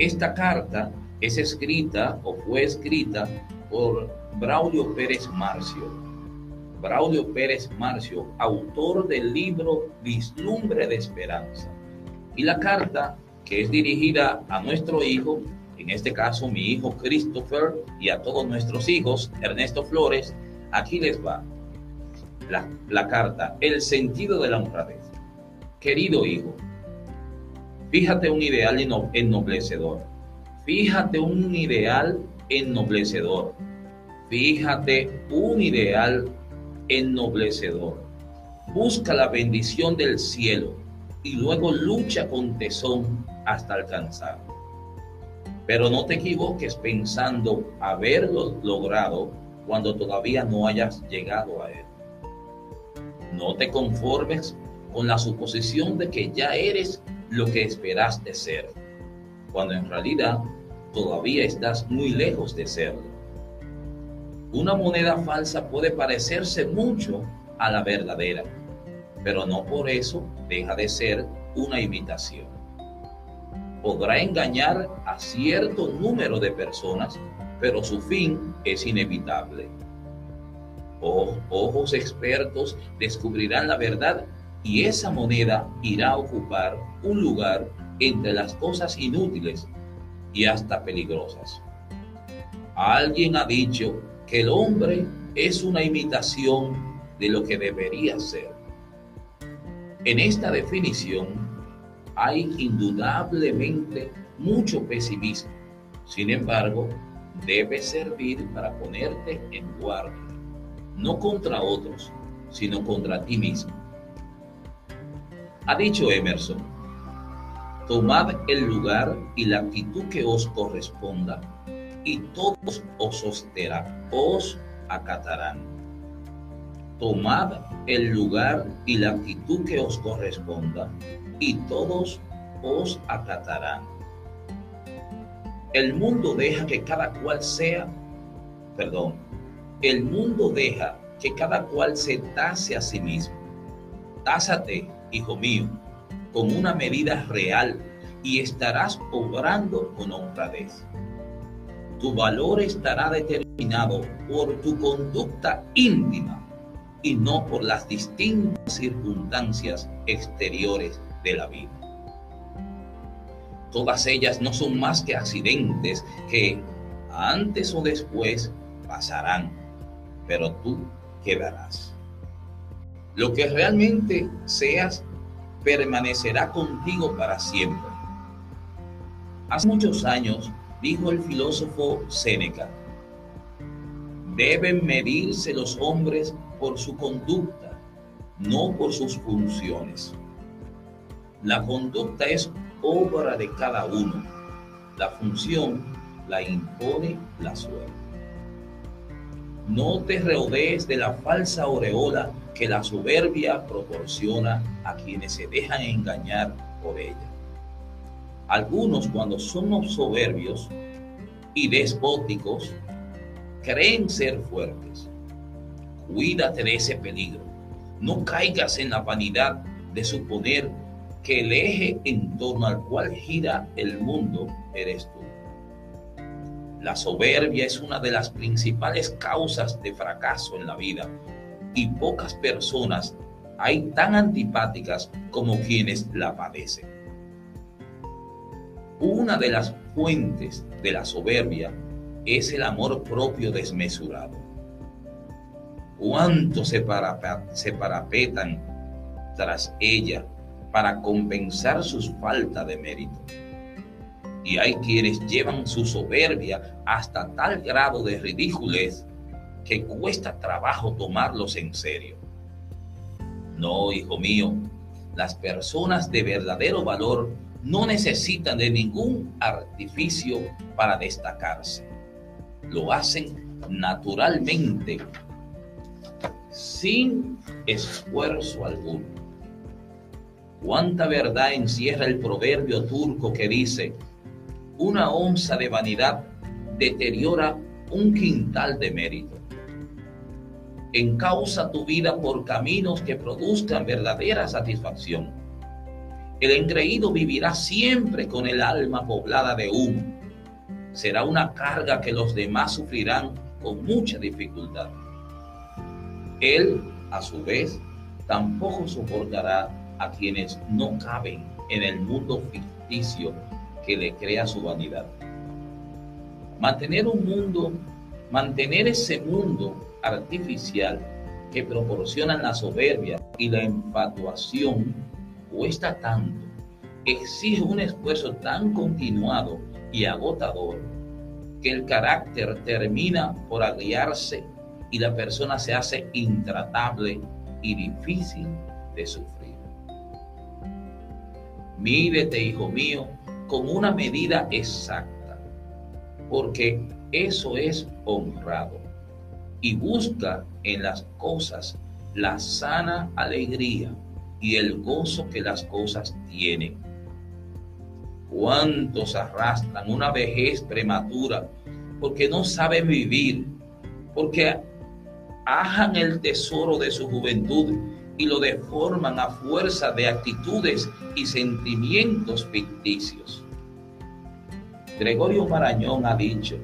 Esta carta es escrita o fue escrita por Braulio Pérez Marcio. Braulio Pérez Marcio, autor del libro Vislumbre de Esperanza. Y la carta, que es dirigida a nuestro hijo, en este caso mi hijo Christopher, y a todos nuestros hijos, Ernesto Flores, aquí les va la, la carta, el sentido de la honradez. Querido hijo, fíjate un ideal ennoblecedor. Fíjate un ideal ennoblecedor. Fíjate un ideal ennoblecedor. Busca la bendición del cielo y luego lucha con tesón hasta alcanzarlo. Pero no te equivoques pensando haberlo logrado cuando todavía no hayas llegado a él. No te conformes con la suposición de que ya eres lo que esperaste ser, cuando en realidad todavía estás muy lejos de serlo. Una moneda falsa puede parecerse mucho a la verdadera, pero no por eso deja de ser una imitación. Podrá engañar a cierto número de personas, pero su fin es inevitable. Ojos expertos descubrirán la verdad y esa moneda irá a ocupar un lugar entre las cosas inútiles y hasta peligrosas. Alguien ha dicho que el hombre es una imitación de lo que debería ser. En esta definición hay indudablemente mucho pesimismo. Sin embargo, debe servir para ponerte en guardia, no contra otros, sino contra ti mismo. Ha dicho Emerson, tomad el lugar y la actitud que os corresponda, y todos os sosterán, os acatarán. Tomad el lugar y la actitud que os corresponda, y todos os acatarán. El mundo deja que cada cual sea, perdón, el mundo deja que cada cual se tase a sí mismo. Tásate hijo mío, con una medida real y estarás obrando con honradez. Tu valor estará determinado por tu conducta íntima y no por las distintas circunstancias exteriores de la vida. Todas ellas no son más que accidentes que antes o después pasarán, pero tú quedarás. Lo que realmente seas permanecerá contigo para siempre. Hace muchos años dijo el filósofo Séneca, deben medirse los hombres por su conducta, no por sus funciones. La conducta es obra de cada uno, la función la impone la suerte. No te rodees de la falsa aureola que la soberbia proporciona a quienes se dejan engañar por ella. Algunos cuando son soberbios y despóticos, creen ser fuertes. Cuídate de ese peligro. No caigas en la vanidad de suponer que el eje en torno al cual gira el mundo eres tú. La soberbia es una de las principales causas de fracaso en la vida y pocas personas hay tan antipáticas como quienes la padecen. Una de las fuentes de la soberbia es el amor propio desmesurado. ¿Cuántos se, se parapetan tras ella para compensar sus falta de mérito? Y hay quienes llevan su soberbia hasta tal grado de ridiculez que cuesta trabajo tomarlos en serio. No, hijo mío, las personas de verdadero valor no necesitan de ningún artificio para destacarse. Lo hacen naturalmente, sin esfuerzo alguno. ¿Cuánta verdad encierra el proverbio turco que dice, una onza de vanidad deteriora un quintal de mérito. Encausa tu vida por caminos que produzcan verdadera satisfacción. El engreído vivirá siempre con el alma poblada de humo. Será una carga que los demás sufrirán con mucha dificultad. Él, a su vez, tampoco soportará a quienes no caben en el mundo ficticio que le crea su vanidad. Mantener un mundo, mantener ese mundo artificial que proporcionan la soberbia y la infatuación cuesta tanto, exige un esfuerzo tan continuado y agotador que el carácter termina por agriarse y la persona se hace intratable y difícil de sufrir. Mídete, hijo mío, con una medida exacta, porque eso es honrado. Y busca en las cosas la sana alegría y el gozo que las cosas tienen. ¿Cuántos arrastran una vejez prematura porque no saben vivir, porque ajan el tesoro de su juventud y lo deforman a fuerza de actitudes y sentimientos ficticios? Gregorio Marañón ha dicho,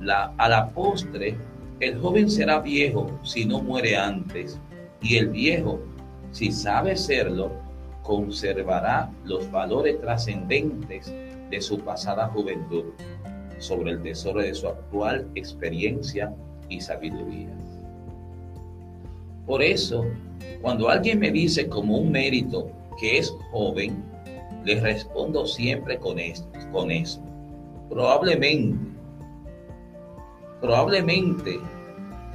la, a la postre, el joven será viejo si no muere antes, y el viejo si sabe serlo, conservará los valores trascendentes de su pasada juventud sobre el tesoro de su actual experiencia y sabiduría. Por eso, cuando alguien me dice como un mérito que es joven, le respondo siempre con esto, con eso. Probablemente, probablemente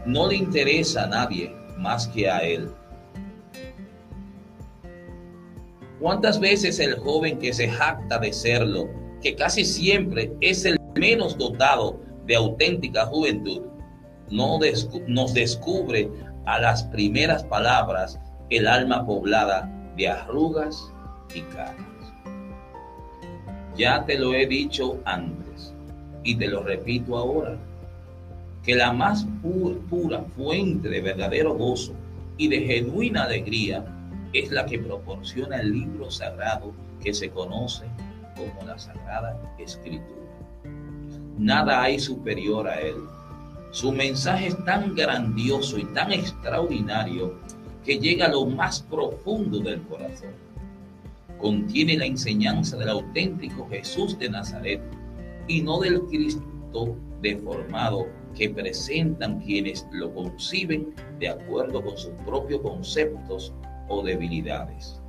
no le interesa a nadie más que a él ¿Cuántas veces el joven que se jacta de serlo, que casi siempre es el menos dotado de auténtica juventud, no nos descubre a las primeras palabras el alma poblada de arrugas y caras? Ya te lo he dicho antes y te lo repito ahora, que la más pura fuente de verdadero gozo y de genuina alegría es la que proporciona el libro sagrado que se conoce como la Sagrada Escritura. Nada hay superior a él. Su mensaje es tan grandioso y tan extraordinario que llega a lo más profundo del corazón. Contiene la enseñanza del auténtico Jesús de Nazaret y no del Cristo deformado que presentan quienes lo conciben de acuerdo con sus propios conceptos o debilidades.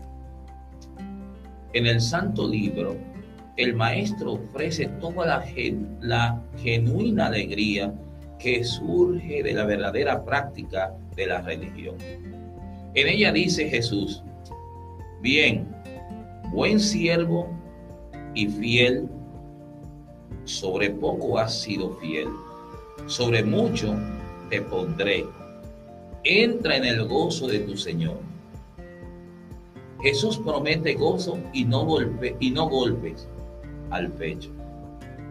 En el Santo Libro, el Maestro ofrece toda la, la genuina alegría que surge de la verdadera práctica de la religión. En ella dice Jesús, bien, buen siervo y fiel, sobre poco has sido fiel, sobre mucho te pondré. Entra en el gozo de tu Señor. Jesús promete gozo y no, golpe, y no golpes al pecho.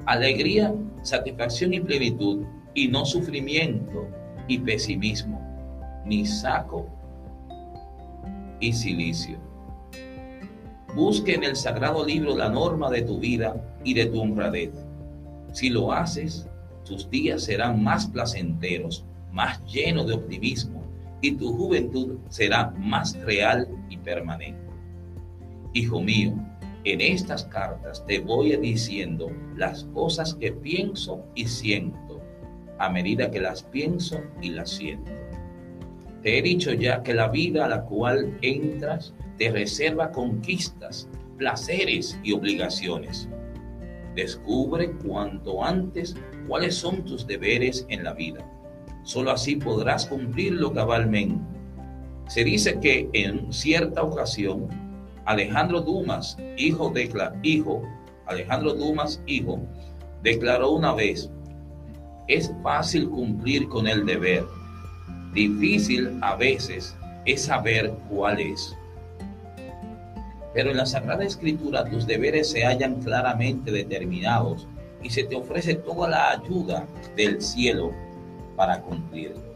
Alegría, satisfacción y plenitud y no sufrimiento y pesimismo, ni saco y silicio. Busque en el sagrado libro la norma de tu vida y de tu honradez. Si lo haces, tus días serán más placenteros, más llenos de optimismo y tu juventud será más real y permanente. Hijo mío, en estas cartas te voy diciendo las cosas que pienso y siento a medida que las pienso y las siento. Te he dicho ya que la vida a la cual entras te reserva conquistas, placeres y obligaciones. Descubre cuanto antes cuáles son tus deberes en la vida Solo así podrás cumplirlo cabalmente. Se dice que en cierta ocasión, Alejandro Dumas, hijo, hijo, Alejandro Dumas, hijo, declaró una vez, es fácil cumplir con el deber, difícil a veces es saber cuál es. Pero en la Sagrada Escritura tus deberes se hallan claramente determinados y se te ofrece toda la ayuda del cielo para cumplirlos.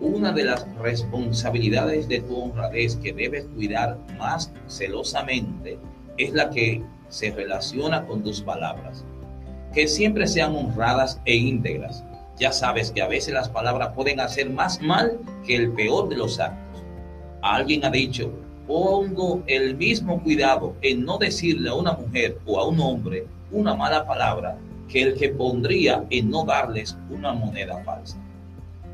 una de las responsabilidades de tu honradez que debes cuidar más celosamente es la que se relaciona con tus palabras. Que siempre sean honradas e íntegras. Ya sabes que a veces las palabras pueden hacer más mal que el peor de los actos. Alguien ha dicho, pongo el mismo cuidado en no decirle a una mujer o a un hombre una mala palabra que el que pondría en no darles una moneda falsa.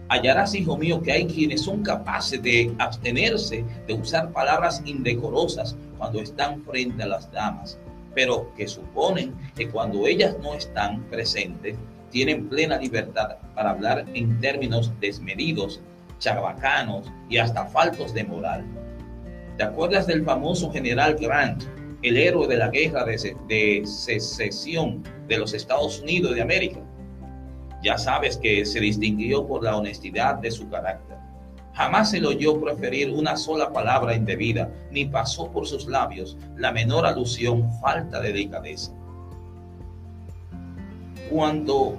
Hallarás, hijo mío, que hay quienes son capaces de abstenerse de usar palabras indecorosas cuando están frente a las damas, pero que suponen que cuando ellas no están presentes, tienen plena libertad para hablar en términos desmedidos, chabacanos y hasta faltos de moral. ¿Te acuerdas del famoso general Grant, el héroe de la guerra de, de secesión de los Estados Unidos de América? Ya sabes que se distinguió por la honestidad de su carácter. Jamás se le oyó preferir una sola palabra indebida, ni pasó por sus labios la menor alusión, falta de delicadeza. Cuando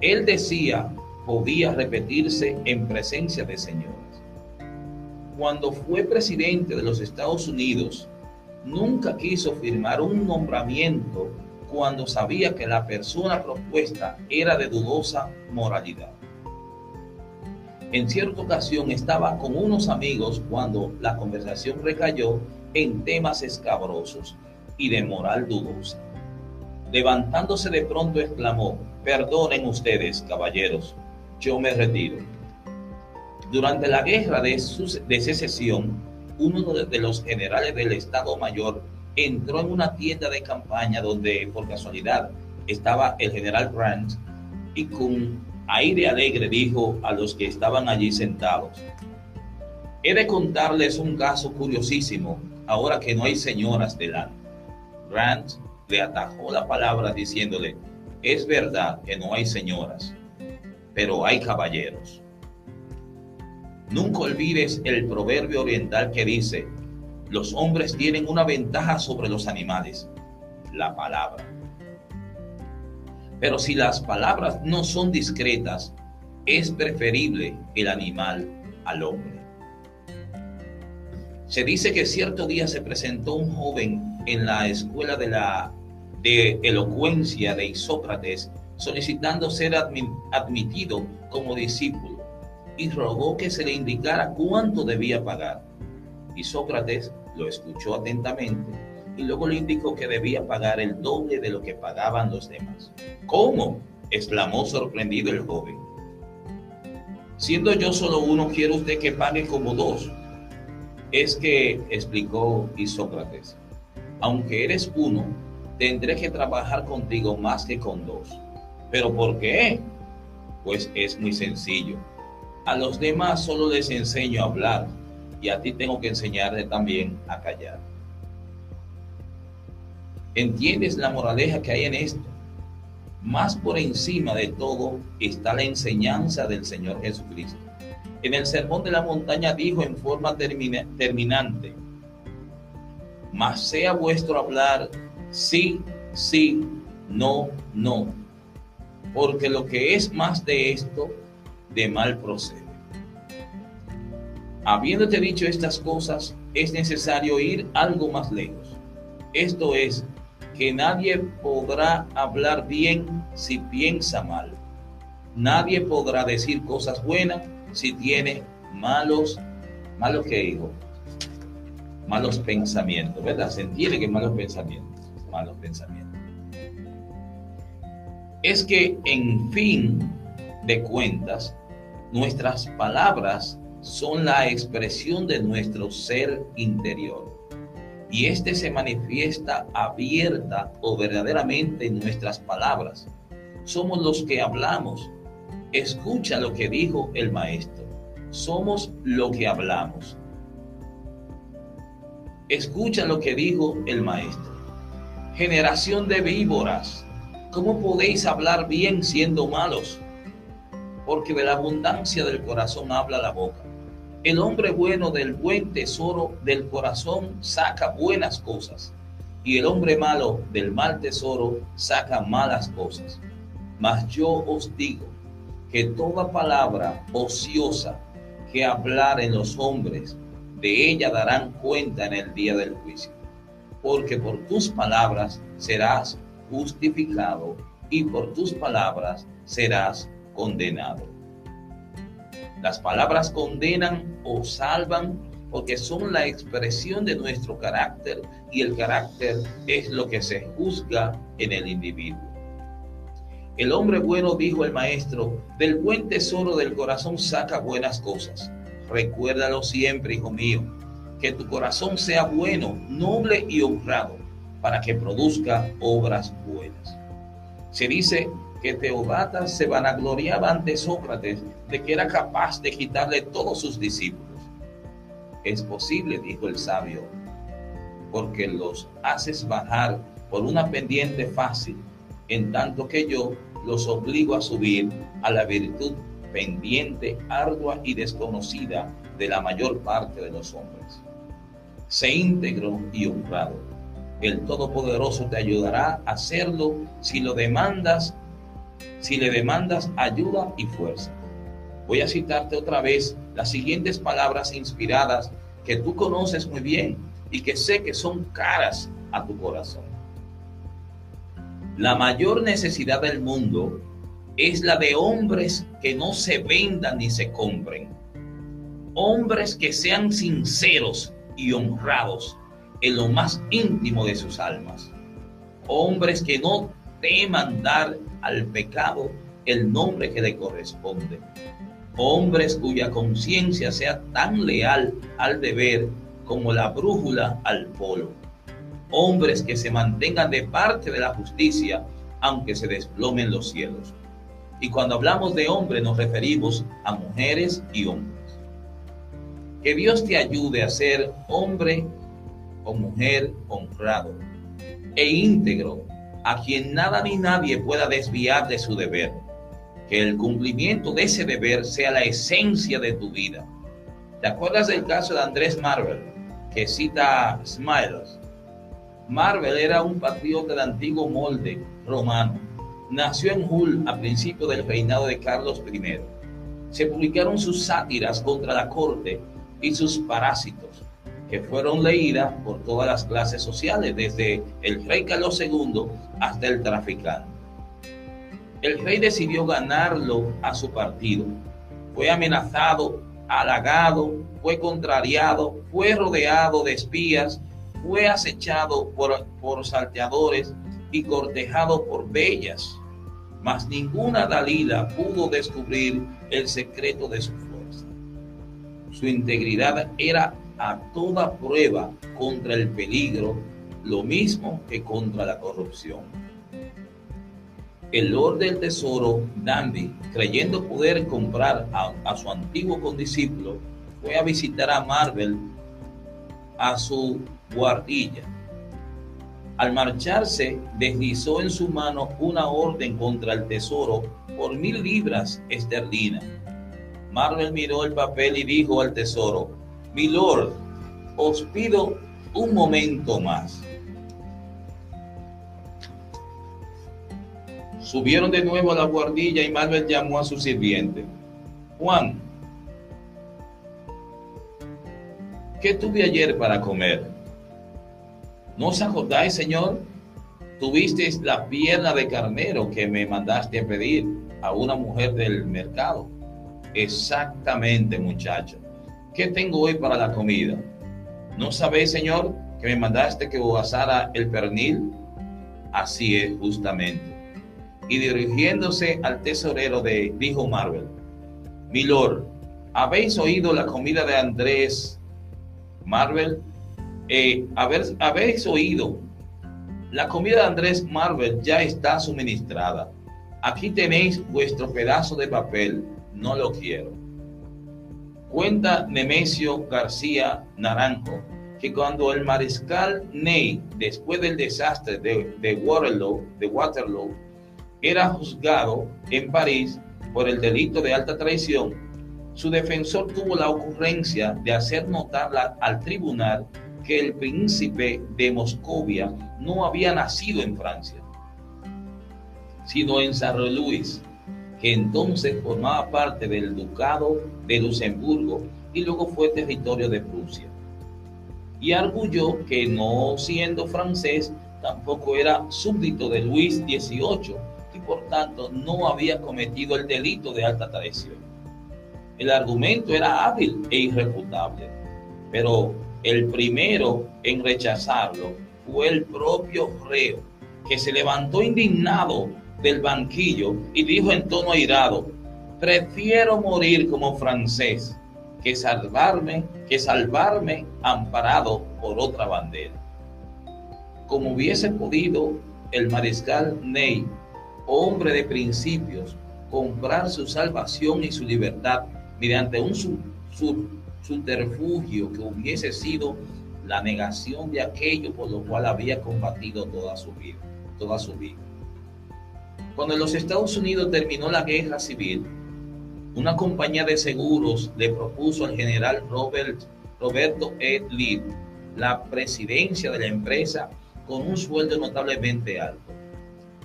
él decía, podía repetirse en presencia de señores. Cuando fue presidente de los Estados Unidos, nunca quiso firmar un nombramiento cuando sabía que la persona propuesta era de dudosa moralidad. En cierta ocasión estaba con unos amigos cuando la conversación recayó en temas escabrosos y de moral dudosa. Levantándose de pronto exclamó, perdonen ustedes, caballeros, yo me retiro. Durante la guerra de, de secesión, uno de los generales del Estado Mayor entró en una tienda de campaña donde por casualidad estaba el general Grant y con aire alegre dijo a los que estaban allí sentados, he de contarles un caso curiosísimo ahora que no hay señoras delante. Grant le atajó la palabra diciéndole, es verdad que no hay señoras, pero hay caballeros. Nunca olvides el proverbio oriental que dice, los hombres tienen una ventaja sobre los animales, la palabra. Pero si las palabras no son discretas, es preferible el animal al hombre. Se dice que cierto día se presentó un joven en la escuela de la de elocuencia de Isócrates solicitando ser admitido como discípulo y rogó que se le indicara cuánto debía pagar. Y Sócrates lo escuchó atentamente y luego le indicó que debía pagar el doble de lo que pagaban los demás. ¿Cómo? exclamó sorprendido el joven. Siendo yo solo uno, quiero usted que pague como dos. Es que, explicó Isócrates, aunque eres uno, tendré que trabajar contigo más que con dos. ¿Pero por qué? Pues es muy sencillo. A los demás solo les enseño a hablar y a ti tengo que enseñarle también a callar. ¿Entiendes la moraleja que hay en esto? Más por encima de todo está la enseñanza del Señor Jesucristo. En el Sermón de la Montaña dijo en forma terminante, mas sea vuestro hablar sí, sí, no, no, porque lo que es más de esto, de mal procede. Habiéndote dicho estas cosas, es necesario ir algo más lejos. Esto es, que nadie podrá hablar bien si piensa mal. Nadie podrá decir cosas buenas si tiene malos, malos que digo, malos pensamientos, ¿verdad? Se entiende que malos pensamientos, malos pensamientos. Es que en fin de cuentas, nuestras palabras son la expresión de nuestro ser interior. Y este se manifiesta abierta o verdaderamente en nuestras palabras. Somos los que hablamos. Escucha lo que dijo el maestro. Somos lo que hablamos. Escucha lo que dijo el maestro. Generación de víboras, ¿cómo podéis hablar bien siendo malos? Porque de la abundancia del corazón habla la boca. El hombre bueno del buen tesoro del corazón saca buenas cosas, y el hombre malo del mal tesoro saca malas cosas. Mas yo os digo que toda palabra ociosa que hablaren los hombres, de ella darán cuenta en el día del juicio. Porque por tus palabras serás justificado y por tus palabras serás condenado. Las palabras condenan o salvan porque son la expresión de nuestro carácter y el carácter es lo que se juzga en el individuo. El hombre bueno, dijo el maestro, del buen tesoro del corazón saca buenas cosas. Recuérdalo siempre, hijo mío, que tu corazón sea bueno, noble y honrado, para que produzca obras buenas. Se dice que Teobata se vanagloriaba ante Sócrates de que era capaz de quitarle todos sus discípulos. Es posible, dijo el sabio, porque los haces bajar por una pendiente fácil, en tanto que yo los obligo a subir a la virtud pendiente, ardua y desconocida de la mayor parte de los hombres. Sé íntegro y honrado. El Todopoderoso te ayudará a hacerlo si lo demandas, si le demandas ayuda y fuerza. Voy a citarte otra vez las siguientes palabras inspiradas que tú conoces muy bien y que sé que son caras a tu corazón. La mayor necesidad del mundo es la de hombres que no se vendan ni se compren. Hombres que sean sinceros y honrados en lo más íntimo de sus almas. Hombres que no teman dar al pecado el nombre que le corresponde hombres cuya conciencia sea tan leal al deber como la brújula al polo, hombres que se mantengan de parte de la justicia aunque se desplomen los cielos. Y cuando hablamos de hombre nos referimos a mujeres y hombres. Que Dios te ayude a ser hombre o mujer honrado e íntegro, a quien nada ni nadie pueda desviar de su deber que el cumplimiento de ese deber sea la esencia de tu vida. ¿Te acuerdas del caso de Andrés Marvel, que cita Smiles? Marvel era un patriota del antiguo molde romano. Nació en Hull a principios del reinado de Carlos I. Se publicaron sus sátiras contra la corte y sus parásitos, que fueron leídas por todas las clases sociales, desde el rey Carlos II hasta el traficante el rey decidió ganarlo a su partido. Fue amenazado, halagado, fue contrariado, fue rodeado de espías, fue acechado por, por salteadores y cortejado por bellas. Mas ninguna Dalila pudo descubrir el secreto de su fuerza. Su integridad era a toda prueba contra el peligro, lo mismo que contra la corrupción. El Lord del Tesoro, Dandy, creyendo poder comprar a, su antiguo condiscípulo, fue a visitar a Marvel a su guardilla. Al marcharse, deslizó en su mano una orden contra el tesoro por mil libras esterlinas. Marvel miró el papel y dijo al tesoro, mi lord, os pido un momento más. Subieron de nuevo a la guardilla y Marvel llamó a su sirviente. Juan, ¿qué tuve ayer para comer? ¿No os acordáis, Señor? Tuvisteis la pierna de carnero que me mandaste a pedir a una mujer del mercado. Exactamente, muchacho. ¿Qué tengo hoy para la comida? ¿No sabéis, Señor, que me mandaste que asara el pernil? Así es, justamente y dirigiéndose al tesorero de, dijo Marvel, Milord, ¿habéis oído la comida de Andrés Marvel? Eh, ¿Habéis oído? La comida de Andrés Marvel ya está suministrada. Aquí tenéis vuestro pedazo de papel, no lo quiero. Cuenta Nemesio García Naranjo que cuando el mariscal Ney, después del desastre de, Waterloo, de Waterloo, era juzgado en París por el delito de alta traición, su defensor tuvo la ocurrencia de hacer notar al tribunal que el príncipe de Moscovia no había nacido en Francia, sino en Saint-Louis, que entonces formaba parte del ducado de Luxemburgo y luego fue territorio de Prusia. Y arguyó que no siendo francés, tampoco era súbdito de Luis XVIII y por tanto no había cometido el delito de alta traición. El argumento era hábil e irrefutable, pero el primero en rechazarlo fue el propio reo, que se levantó indignado del banquillo y dijo en tono airado, prefiero morir como francés que salvarme, que salvarme amparado por otra bandera. Como hubiese podido el mariscal Ney, hombre de principios, comprar su salvación y su libertad mediante un subterfugio que hubiese sido la negación de aquello por lo cual había combatido toda su vida, toda su vida. Cuando los Estados Unidos terminó la guerra civil, una compañía de seguros le propuso al general Robert, Roberto E. Lee la presidencia de la empresa con un sueldo notablemente alto.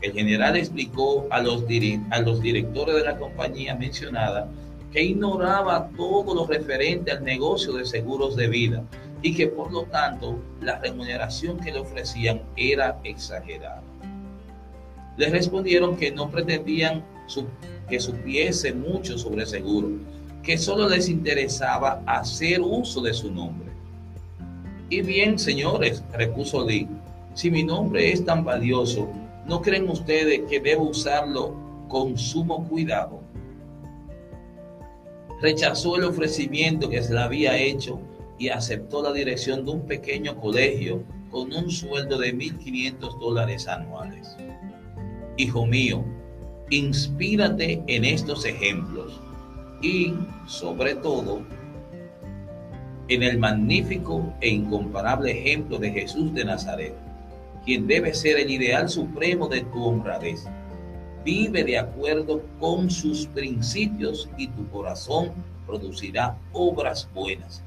El general explicó a los, a los directores de la compañía mencionada que ignoraba todo lo referente al negocio de seguros de vida y que por lo tanto la remuneración que le ofrecían era exagerada. Les respondieron que no pretendían que supiese mucho sobre seguro, que solo les interesaba hacer uso de su nombre. Y bien, señores, repuso Lee, si mi nombre es tan valioso, ¿no creen ustedes que debo usarlo con sumo cuidado? Rechazó el ofrecimiento que se le había hecho y aceptó la dirección de un pequeño colegio con un sueldo de 1.500 dólares anuales. Hijo mío, inspírate en estos ejemplos y, sobre todo, en el magnífico e incomparable ejemplo de Jesús de Nazaret, quien debe ser el ideal supremo de tu honradez. Vive de acuerdo con sus principios y tu corazón producirá obras buenas